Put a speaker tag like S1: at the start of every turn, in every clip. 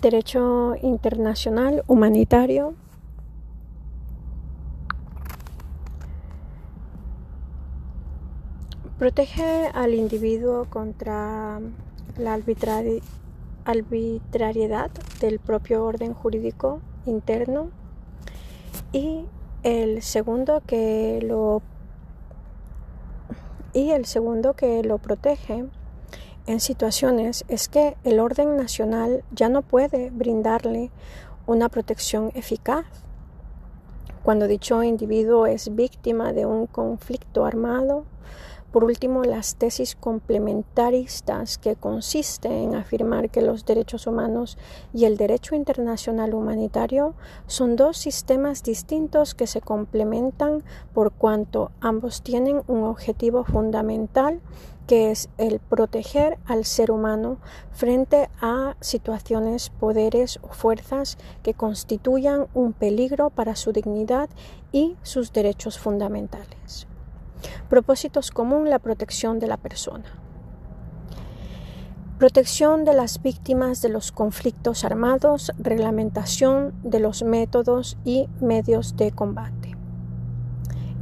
S1: Derecho internacional humanitario. Protege al individuo contra la arbitrariedad del propio orden jurídico interno y el segundo que lo y el segundo que lo protege en situaciones es que el orden nacional ya no puede brindarle una protección eficaz. Cuando dicho individuo es víctima de un conflicto armado, por último, las tesis complementaristas que consisten en afirmar que los derechos humanos y el derecho internacional humanitario son dos sistemas distintos que se complementan por cuanto ambos tienen un objetivo fundamental que es el proteger al ser humano frente a situaciones, poderes o fuerzas que constituyan un peligro para su dignidad y sus derechos fundamentales. Propósitos común la protección de la persona. Protección de las víctimas de los conflictos armados, reglamentación de los métodos y medios de combate.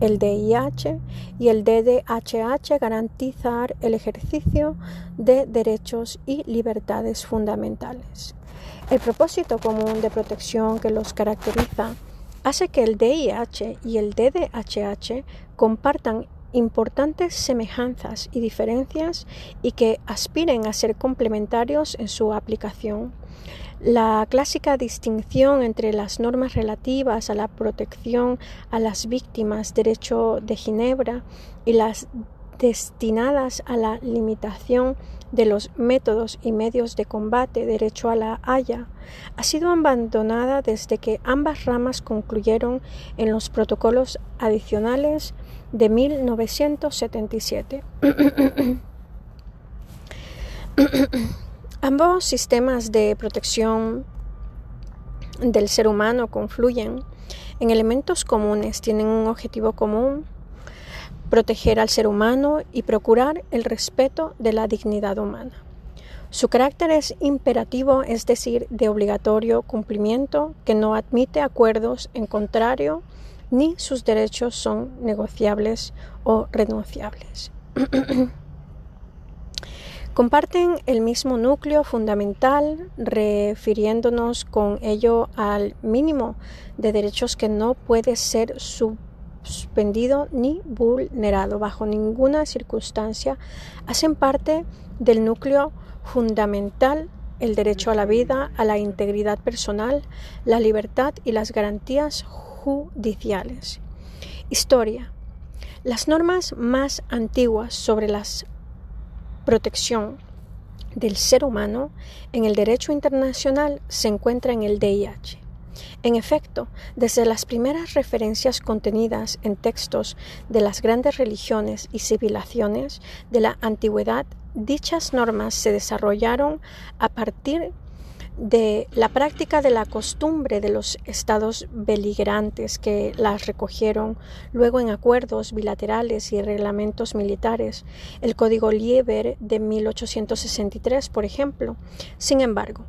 S1: El DIH y el DDHH garantizar el ejercicio de derechos y libertades fundamentales. El propósito común de protección que los caracteriza hace que el DIH y el DDHH compartan importantes semejanzas y diferencias y que aspiren a ser complementarios en su aplicación. La clásica distinción entre las normas relativas a la protección a las víctimas, derecho de Ginebra, y las destinadas a la limitación de los métodos y medios de combate, derecho a la Haya, ha sido abandonada desde que ambas ramas concluyeron en los protocolos adicionales de 1977. Ambos sistemas de protección del ser humano confluyen en elementos comunes, tienen un objetivo común, proteger al ser humano y procurar el respeto de la dignidad humana. Su carácter es imperativo, es decir, de obligatorio cumplimiento, que no admite acuerdos en contrario ni sus derechos son negociables o renunciables. Comparten el mismo núcleo fundamental, refiriéndonos con ello al mínimo de derechos que no puede ser suspendido ni vulnerado bajo ninguna circunstancia. Hacen parte del núcleo fundamental el derecho a la vida, a la integridad personal, la libertad y las garantías judiciales. Historia. Las normas más antiguas sobre la protección del ser humano en el derecho internacional se encuentra en el DIH. En efecto, desde las primeras referencias contenidas en textos de las grandes religiones y civilizaciones de la antigüedad, dichas normas se desarrollaron a partir de la práctica de la costumbre de los estados beligerantes que las recogieron luego en acuerdos bilaterales y reglamentos militares, el Código Lieber de 1863, por ejemplo. Sin embargo,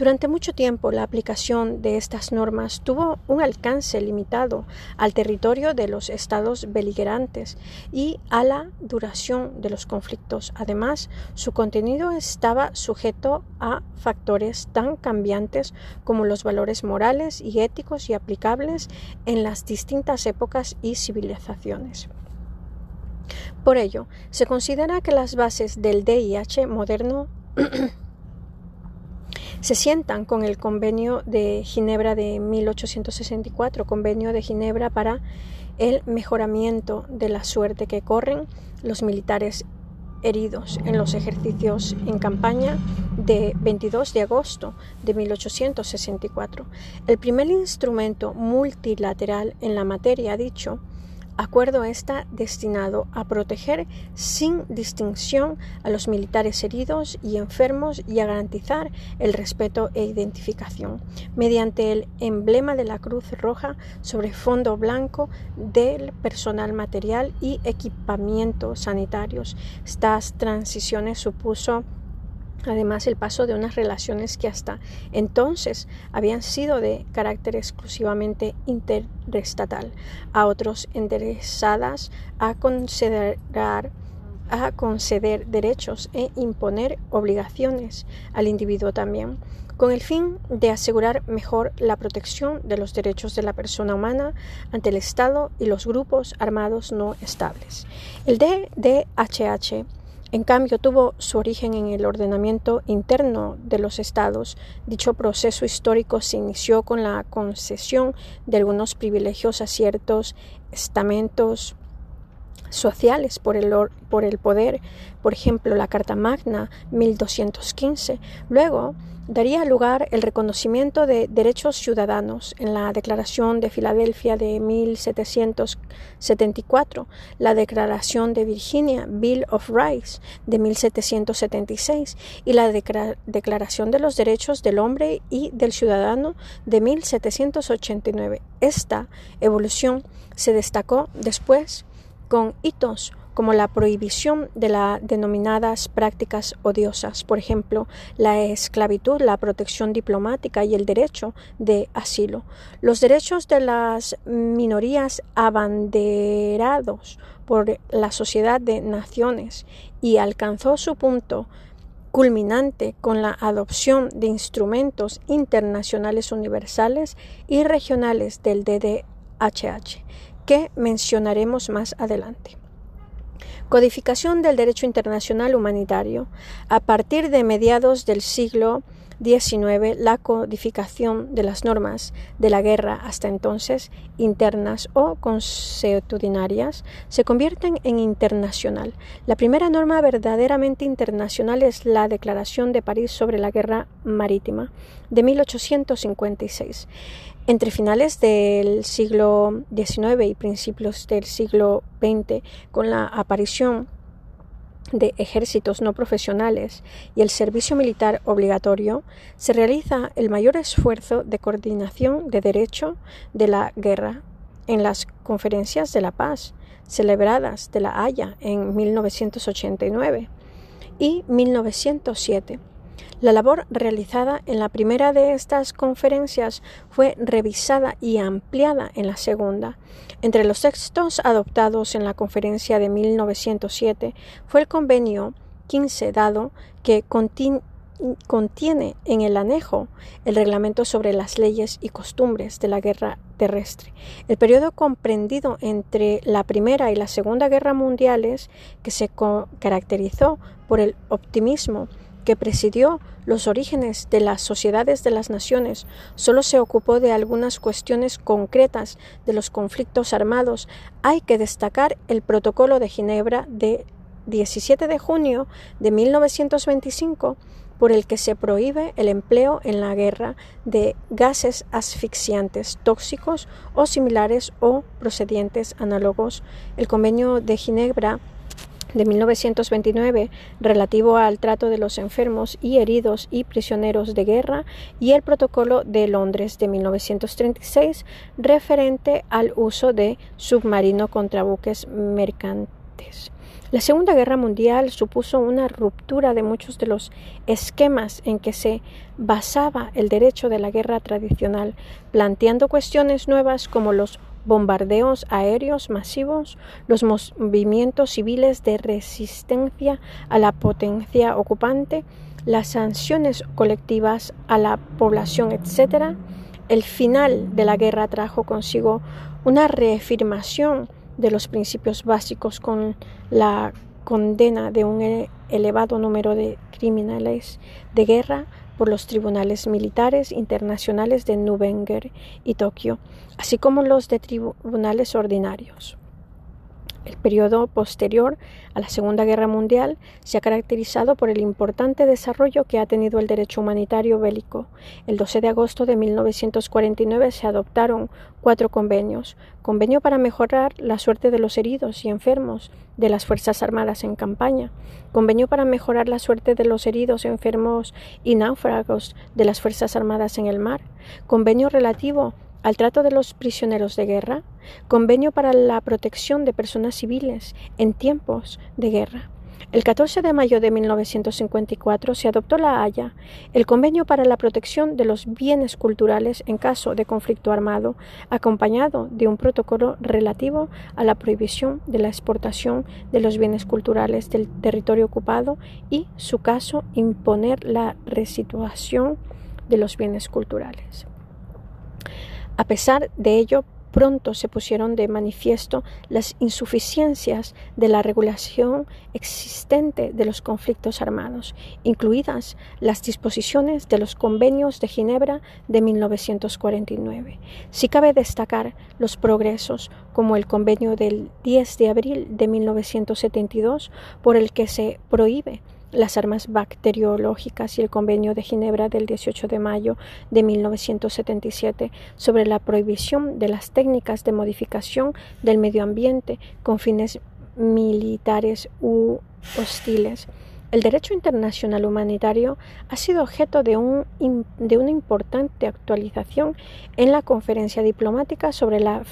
S1: durante mucho tiempo la aplicación de estas normas tuvo un alcance limitado al territorio de los estados beligerantes y a la duración de los conflictos. Además, su contenido estaba sujeto a factores tan cambiantes como los valores morales y éticos y aplicables en las distintas épocas y civilizaciones. Por ello, se considera que las bases del DIH moderno se sientan con el convenio de Ginebra de 1864, convenio de Ginebra para el mejoramiento de la suerte que corren los militares heridos en los ejercicios en campaña de 22 de agosto de 1864. El primer instrumento multilateral en la materia dicho acuerdo está destinado a proteger sin distinción a los militares heridos y enfermos y a garantizar el respeto e identificación mediante el emblema de la Cruz Roja sobre fondo blanco del personal material y equipamiento sanitarios. Estas transiciones supuso Además, el paso de unas relaciones que hasta entonces habían sido de carácter exclusivamente interestatal a otros interesadas a considerar a conceder derechos e imponer obligaciones al individuo también, con el fin de asegurar mejor la protección de los derechos de la persona humana ante el Estado y los grupos armados no estables. El DDHH en cambio, tuvo su origen en el ordenamiento interno de los estados. Dicho proceso histórico se inició con la concesión de algunos privilegios a ciertos estamentos sociales por el, por el poder, por ejemplo la Carta Magna 1215. Luego daría lugar el reconocimiento de derechos ciudadanos en la Declaración de Filadelfia de 1774, la Declaración de Virginia, Bill of Rights de 1776 y la Declaración de los Derechos del Hombre y del Ciudadano de 1789. Esta evolución se destacó después con hitos como la prohibición de las denominadas prácticas odiosas, por ejemplo, la esclavitud, la protección diplomática y el derecho de asilo. Los derechos de las minorías abanderados por la Sociedad de Naciones y alcanzó su punto culminante con la adopción de instrumentos internacionales universales y regionales del DDHH que mencionaremos más adelante. Codificación del derecho internacional humanitario. A partir de mediados del siglo XIX, la codificación de las normas de la guerra hasta entonces internas o consuetudinarias se convierten en internacional. La primera norma verdaderamente internacional es la Declaración de París sobre la Guerra Marítima de 1856. Entre finales del siglo XIX y principios del siglo XX, con la aparición de ejércitos no profesionales y el servicio militar obligatorio, se realiza el mayor esfuerzo de coordinación de derecho de la guerra. En las conferencias de la paz celebradas de La Haya en 1989 y 1907 la labor realizada en la primera de estas conferencias fue revisada y ampliada en la segunda. Entre los textos adoptados en la conferencia de 1907 fue el convenio 15 dado que contiene en el anejo el reglamento sobre las leyes y costumbres de la guerra terrestre. El periodo comprendido entre la Primera y la Segunda Guerra Mundiales, que se caracterizó por el optimismo que presidió los orígenes de las sociedades de las naciones, solo se ocupó de algunas cuestiones concretas de los conflictos armados. Hay que destacar el Protocolo de Ginebra de 17 de junio de 1925, por el que se prohíbe el empleo en la guerra de gases asfixiantes tóxicos o similares o procedientes análogos. El Convenio de Ginebra de 1929 relativo al trato de los enfermos y heridos y prisioneros de guerra y el Protocolo de Londres de 1936 referente al uso de submarino contra buques mercantes. La Segunda Guerra Mundial supuso una ruptura de muchos de los esquemas en que se basaba el derecho de la guerra tradicional, planteando cuestiones nuevas como los bombardeos aéreos masivos, los movimientos civiles de resistencia a la potencia ocupante, las sanciones colectivas a la población, etc., el final de la guerra trajo consigo una reafirmación de los principios básicos con la condena de un elevado número de criminales de guerra por los tribunales militares internacionales de Nuremberg y Tokio, así como los de tribunales ordinarios. El periodo posterior a la Segunda Guerra Mundial se ha caracterizado por el importante desarrollo que ha tenido el derecho humanitario bélico. El 12 de agosto de 1949 se adoptaron cuatro convenios. Convenio para mejorar la suerte de los heridos y enfermos de las Fuerzas Armadas en campaña. Convenio para mejorar la suerte de los heridos, enfermos y náufragos de las Fuerzas Armadas en el mar. Convenio relativo al trato de los prisioneros de guerra, convenio para la protección de personas civiles en tiempos de guerra. El 14 de mayo de 1954 se adoptó la Haya, el Convenio para la Protección de los Bienes Culturales en caso de conflicto armado, acompañado de un protocolo relativo a la prohibición de la exportación de los bienes culturales del territorio ocupado y, su caso, imponer la resituación de los bienes culturales. A pesar de ello, pronto se pusieron de manifiesto las insuficiencias de la regulación existente de los conflictos armados, incluidas las disposiciones de los convenios de Ginebra de 1949. Si cabe destacar los progresos como el convenio del 10 de abril de 1972 por el que se prohíbe las armas bacteriológicas y el Convenio de Ginebra del 18 de mayo de 1977 sobre la prohibición de las técnicas de modificación del medio ambiente con fines militares u hostiles el derecho internacional humanitario ha sido objeto de, un, de, una importante actualización en la conferencia diplomática sobre la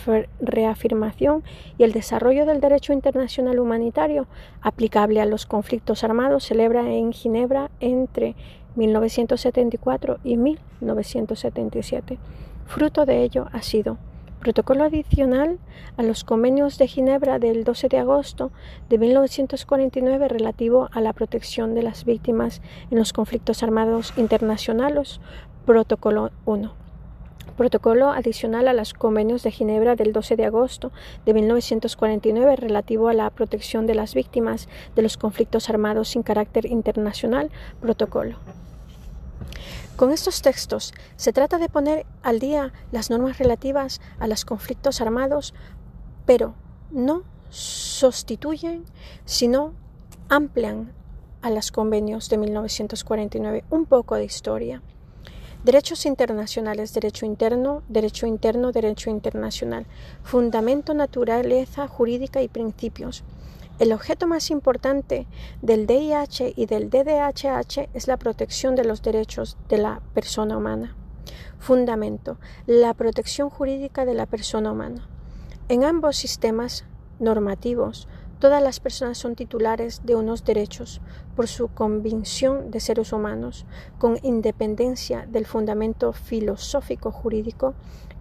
S1: reafirmación y el desarrollo del derecho internacional humanitario aplicable a los conflictos armados celebra en Ginebra entre 1974 y 1977. Fruto de ello ha sido Protocolo adicional a los convenios de Ginebra del 12 de agosto de 1949 relativo a la protección de las víctimas en los conflictos armados internacionales. Protocolo 1. Protocolo adicional a los convenios de Ginebra del 12 de agosto de 1949 relativo a la protección de las víctimas de los conflictos armados sin carácter internacional. Protocolo. Con estos textos se trata de poner al día las normas relativas a los conflictos armados, pero no sustituyen, sino amplian a los convenios de 1949. Un poco de historia. Derechos internacionales, derecho interno, derecho interno, derecho internacional, fundamento, naturaleza jurídica y principios. El objeto más importante del DIH y del DDHH es la protección de los derechos de la persona humana. Fundamento. La protección jurídica de la persona humana. En ambos sistemas normativos, todas las personas son titulares de unos derechos por su convicción de seres humanos, con independencia del fundamento filosófico jurídico,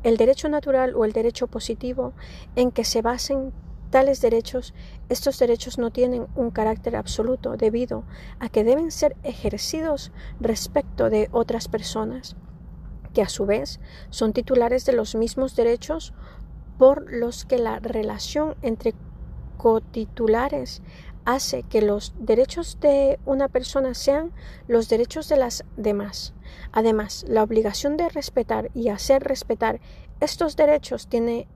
S1: el derecho natural o el derecho positivo en que se basen tales derechos, estos derechos no tienen un carácter absoluto debido a que deben ser ejercidos respecto de otras personas, que a su vez son titulares de los mismos derechos por los que la relación entre cotitulares hace que los derechos de una persona sean los derechos de las demás. Además, la obligación de respetar y hacer respetar estos derechos tiene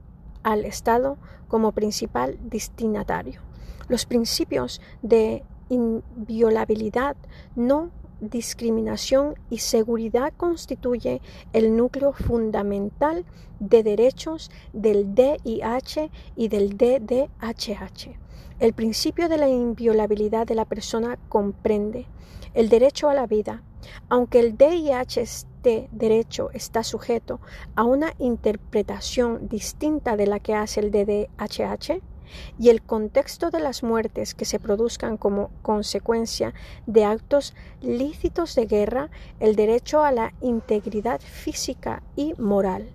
S1: al Estado como principal destinatario. Los principios de inviolabilidad, no discriminación y seguridad constituye el núcleo fundamental de derechos del DIH y del DDHH. El principio de la inviolabilidad de la persona comprende el derecho a la vida, aunque el DIH este derecho está sujeto a una interpretación distinta de la que hace el DDHH y el contexto de las muertes que se produzcan como consecuencia de actos lícitos de guerra, el derecho a la integridad física y moral,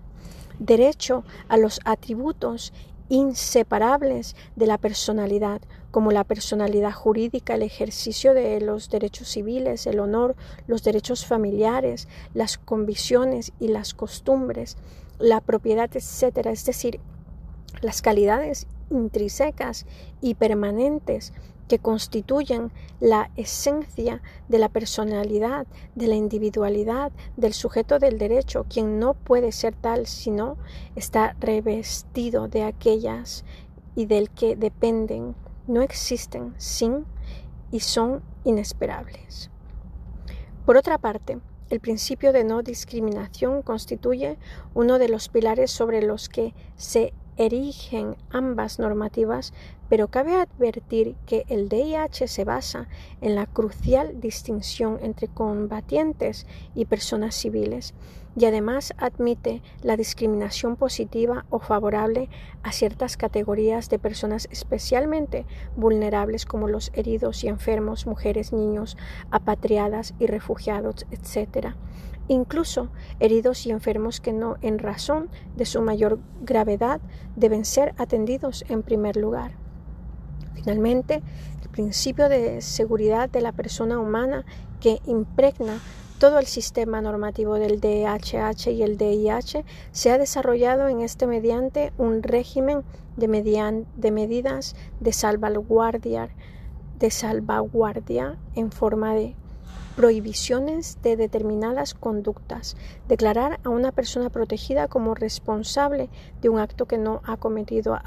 S1: derecho a los atributos inseparables de la personalidad, como la personalidad jurídica, el ejercicio de los derechos civiles, el honor, los derechos familiares, las convicciones y las costumbres, la propiedad, etc. Es decir, las calidades intrínsecas y permanentes que constituyen la esencia de la personalidad, de la individualidad, del sujeto del derecho, quien no puede ser tal sino está revestido de aquellas y del que dependen, no existen sin y son inesperables. Por otra parte, el principio de no discriminación constituye uno de los pilares sobre los que se erigen ambas normativas pero cabe advertir que el DIH se basa en la crucial distinción entre combatientes y personas civiles y además admite la discriminación positiva o favorable a ciertas categorías de personas especialmente vulnerables como los heridos y enfermos, mujeres, niños, apatriadas y refugiados, etc. Incluso heridos y enfermos que no, en razón de su mayor gravedad, deben ser atendidos en primer lugar. Finalmente, el principio de seguridad de la persona humana que impregna todo el sistema normativo del DHH y el DIH se ha desarrollado en este mediante un régimen de, de medidas de salvaguardia, de salvaguardia en forma de prohibiciones de determinadas conductas, declarar a una persona protegida como responsable de un acto que no ha cometido,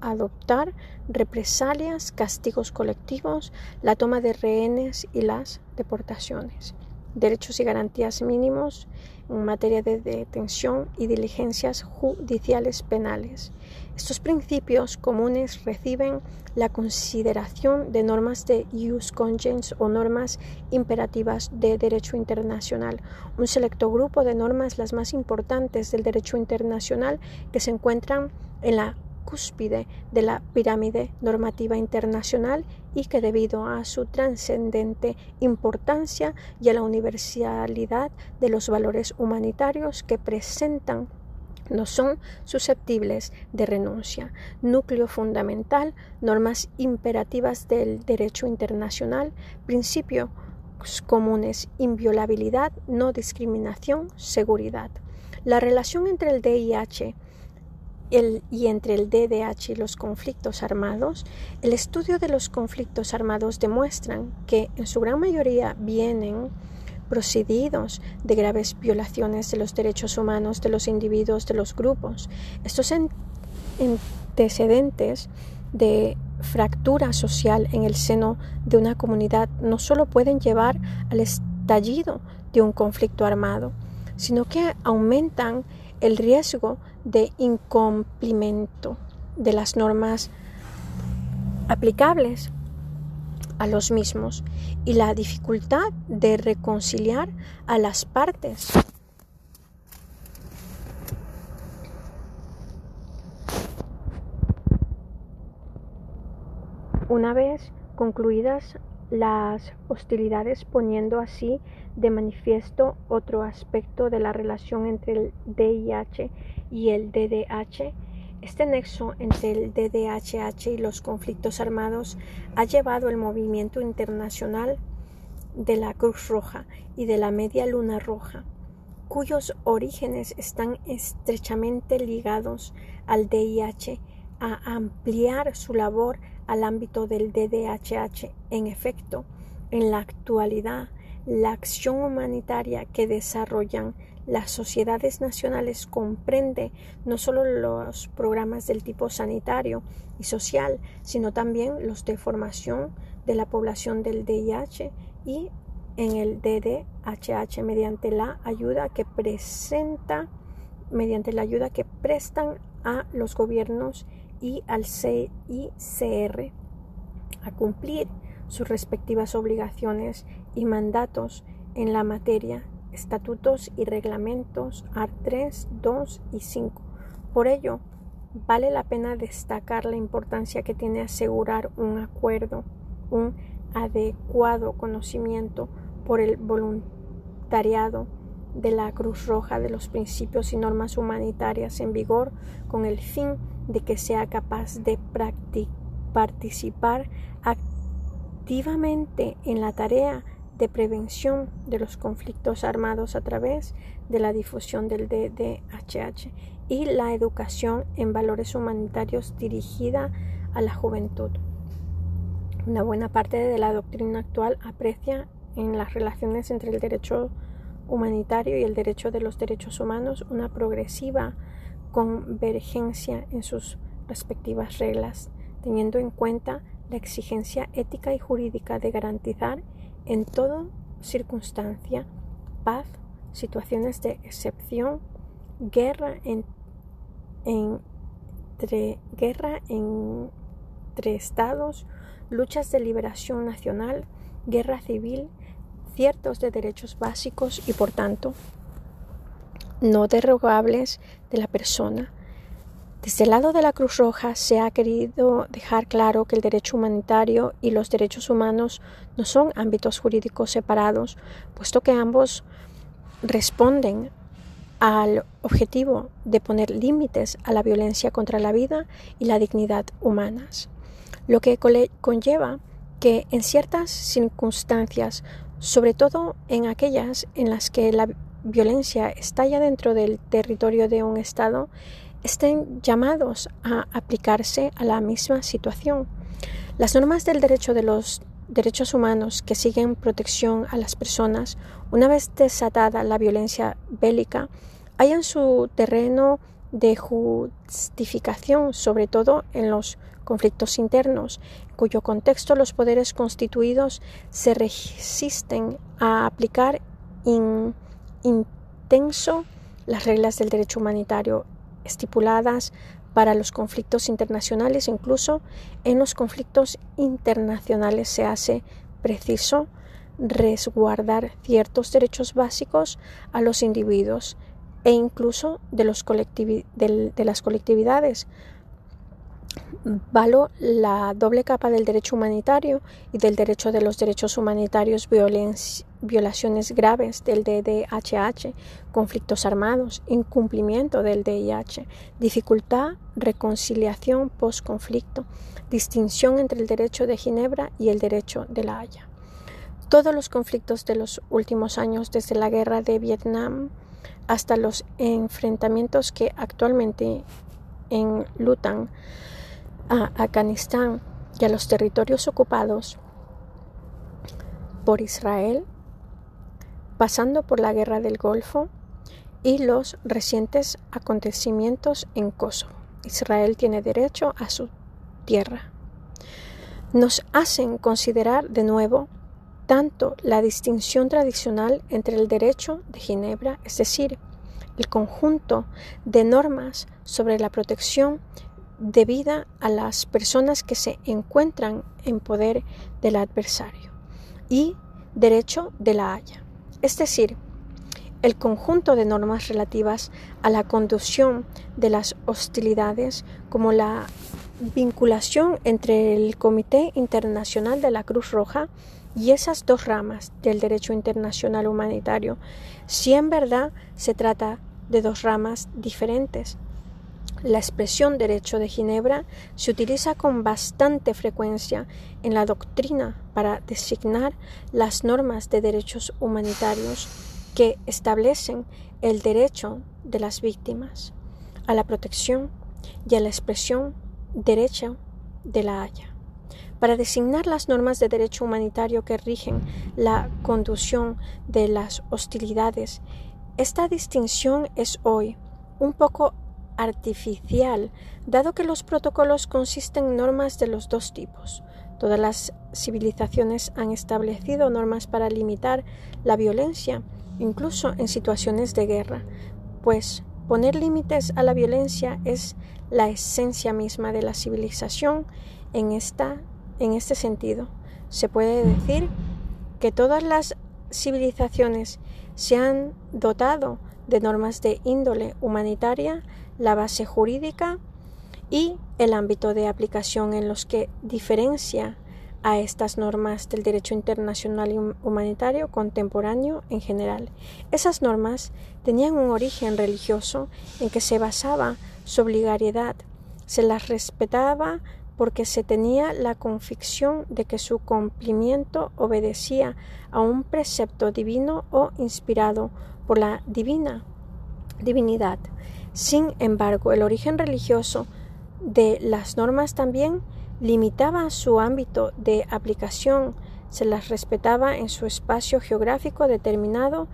S1: adoptar represalias, castigos colectivos, la toma de rehenes y las deportaciones derechos y garantías mínimos en materia de detención y diligencias judiciales penales. Estos principios comunes reciben la consideración de normas de ius congens o normas imperativas de derecho internacional, un selecto grupo de normas las más importantes del derecho internacional que se encuentran en la cúspide de la pirámide normativa internacional y que debido a su trascendente importancia y a la universalidad de los valores humanitarios que presentan no son susceptibles de renuncia. Núcleo fundamental, normas imperativas del derecho internacional, principios comunes, inviolabilidad, no discriminación, seguridad. La relación entre el DIH y entre el DDH y los conflictos armados, el estudio de los conflictos armados demuestran que en su gran mayoría vienen procedidos de graves violaciones de los derechos humanos de los individuos de los grupos. Estos antecedentes de fractura social en el seno de una comunidad no solo pueden llevar al estallido de un conflicto armado, sino que aumentan el riesgo de incumplimiento de las normas aplicables a los mismos y la dificultad de reconciliar a las partes. Una vez concluidas las hostilidades poniendo así de manifiesto otro aspecto de la relación entre el DIH y el DDH. Este nexo entre el DDHH y los conflictos armados ha llevado el movimiento internacional de la Cruz Roja y de la Media Luna Roja, cuyos orígenes están estrechamente ligados al DIH, a ampliar su labor al ámbito del DDHH. En efecto, en la actualidad, la acción humanitaria que desarrollan las sociedades nacionales comprende no solo los programas del tipo sanitario y social, sino también los de formación de la población del DIH y en el DDHH mediante la ayuda que presenta mediante la ayuda que prestan a los gobiernos y al CICR a cumplir sus respectivas obligaciones y mandatos en la materia, estatutos y reglamentos AR 3, 2 y 5. Por ello, vale la pena destacar la importancia que tiene asegurar un acuerdo, un adecuado conocimiento por el voluntariado de la Cruz Roja de los principios y normas humanitarias en vigor con el fin de que sea capaz de participar activamente en la tarea de prevención de los conflictos armados a través de la difusión del DDHH y la educación en valores humanitarios dirigida a la juventud. Una buena parte de la doctrina actual aprecia en las relaciones entre el derecho humanitario y el derecho de los derechos humanos una progresiva convergencia en sus respectivas reglas, teniendo en cuenta la exigencia ética y jurídica de garantizar en toda circunstancia paz, situaciones de excepción, guerra en, entre guerra en entre estados, luchas de liberación nacional, guerra civil, ciertos de derechos básicos y por tanto no derogables de la persona. Desde el lado de la Cruz Roja se ha querido dejar claro que el derecho humanitario y los derechos humanos no son ámbitos jurídicos separados, puesto que ambos responden al objetivo de poner límites a la violencia contra la vida y la dignidad humanas, lo que conlleva que en ciertas circunstancias, sobre todo en aquellas en las que la violencia estalla dentro del territorio de un Estado, estén llamados a aplicarse a la misma situación. Las normas del derecho de los derechos humanos que siguen protección a las personas, una vez desatada la violencia bélica, hayan su terreno de justificación, sobre todo en los conflictos internos, en cuyo contexto los poderes constituidos se resisten a aplicar intenso las reglas del derecho humanitario estipuladas para los conflictos internacionales, incluso en los conflictos internacionales se hace preciso resguardar ciertos derechos básicos a los individuos e incluso de, los de las colectividades, Valo la doble capa del derecho humanitario y del derecho de los derechos humanitarios, violaciones graves del DDHH, conflictos armados, incumplimiento del DIH, dificultad, reconciliación post-conflicto, distinción entre el derecho de Ginebra y el derecho de la Haya. Todos los conflictos de los últimos años, desde la guerra de Vietnam hasta los enfrentamientos que actualmente enlutan, a Afganistán y a los territorios ocupados por Israel, pasando por la guerra del Golfo y los recientes acontecimientos en Kosovo. Israel tiene derecho a su tierra. Nos hacen considerar de nuevo tanto la distinción tradicional entre el derecho de Ginebra, es decir, el conjunto de normas sobre la protección debida a las personas que se encuentran en poder del adversario y derecho de la Haya, es decir, el conjunto de normas relativas a la conducción de las hostilidades como la vinculación entre el Comité Internacional de la Cruz Roja y esas dos ramas del derecho internacional humanitario, si en verdad se trata de dos ramas diferentes la expresión derecho de Ginebra se utiliza con bastante frecuencia en la doctrina para designar las normas de derechos humanitarios que establecen el derecho de las víctimas a la protección y a la expresión derecho de la Haya. Para designar las normas de derecho humanitario que rigen la conducción de las hostilidades, esta distinción es hoy un poco artificial, dado que los protocolos consisten en normas de los dos tipos. Todas las civilizaciones han establecido normas para limitar la violencia, incluso en situaciones de guerra, pues poner límites a la violencia es la esencia misma de la civilización en, esta, en este sentido. Se puede decir que todas las civilizaciones se han dotado de normas de índole humanitaria la base jurídica y el ámbito de aplicación en los que diferencia a estas normas del derecho internacional y humanitario contemporáneo en general. Esas normas tenían un origen religioso en que se basaba su obligatoriedad, se las respetaba porque se tenía la convicción de que su cumplimiento obedecía a un precepto divino o inspirado por la divina divinidad. Sin embargo, el origen religioso de las normas también limitaba su ámbito de aplicación, se las respetaba en su espacio geográfico determinado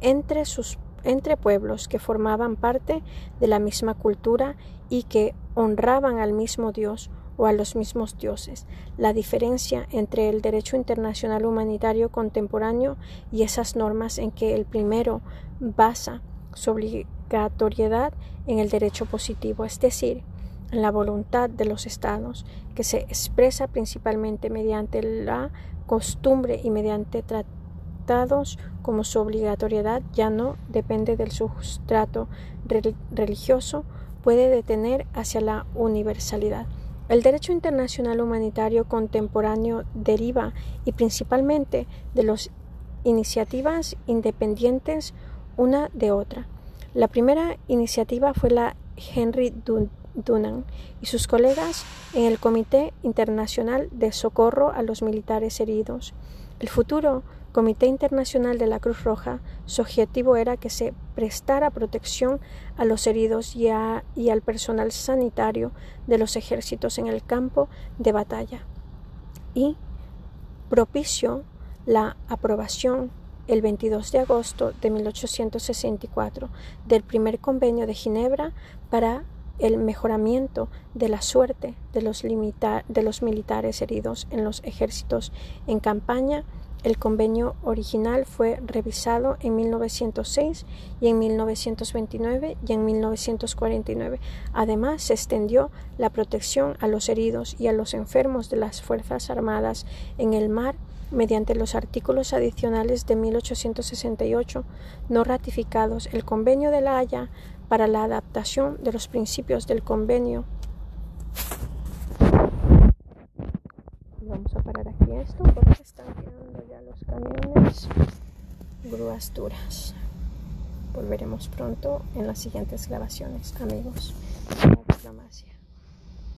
S1: entre, sus, entre pueblos que formaban parte de la misma cultura y que honraban al mismo Dios o a los mismos dioses. La diferencia entre el derecho internacional humanitario contemporáneo y esas normas en que el primero basa su obligatoriedad en el derecho positivo, es decir, la voluntad de los estados, que se expresa principalmente mediante la costumbre y mediante tratados como su obligatoriedad ya no depende del sustrato religioso, puede detener hacia la universalidad. El derecho internacional humanitario contemporáneo deriva y principalmente de las iniciativas independientes una de otra. La primera iniciativa fue la Henry Dunant y sus colegas en el Comité Internacional de Socorro a los Militares Heridos. El futuro Comité Internacional de la Cruz Roja, su objetivo era que se prestara protección a los heridos y, y al personal sanitario de los ejércitos en el campo de batalla y propició la aprobación el 22 de agosto de 1864 del primer convenio de Ginebra para el mejoramiento de la suerte de los, de los militares heridos en los ejércitos en campaña el convenio original fue revisado en 1906 y en 1929 y en 1949. Además, se extendió la protección a los heridos y a los enfermos de las Fuerzas Armadas en el mar mediante los artículos adicionales de 1868 no ratificados. El convenio de la Haya para la adaptación de los principios del convenio vamos a parar aquí esto porque están quedando ya los camiones grúas duras. Volveremos pronto en las siguientes grabaciones, amigos.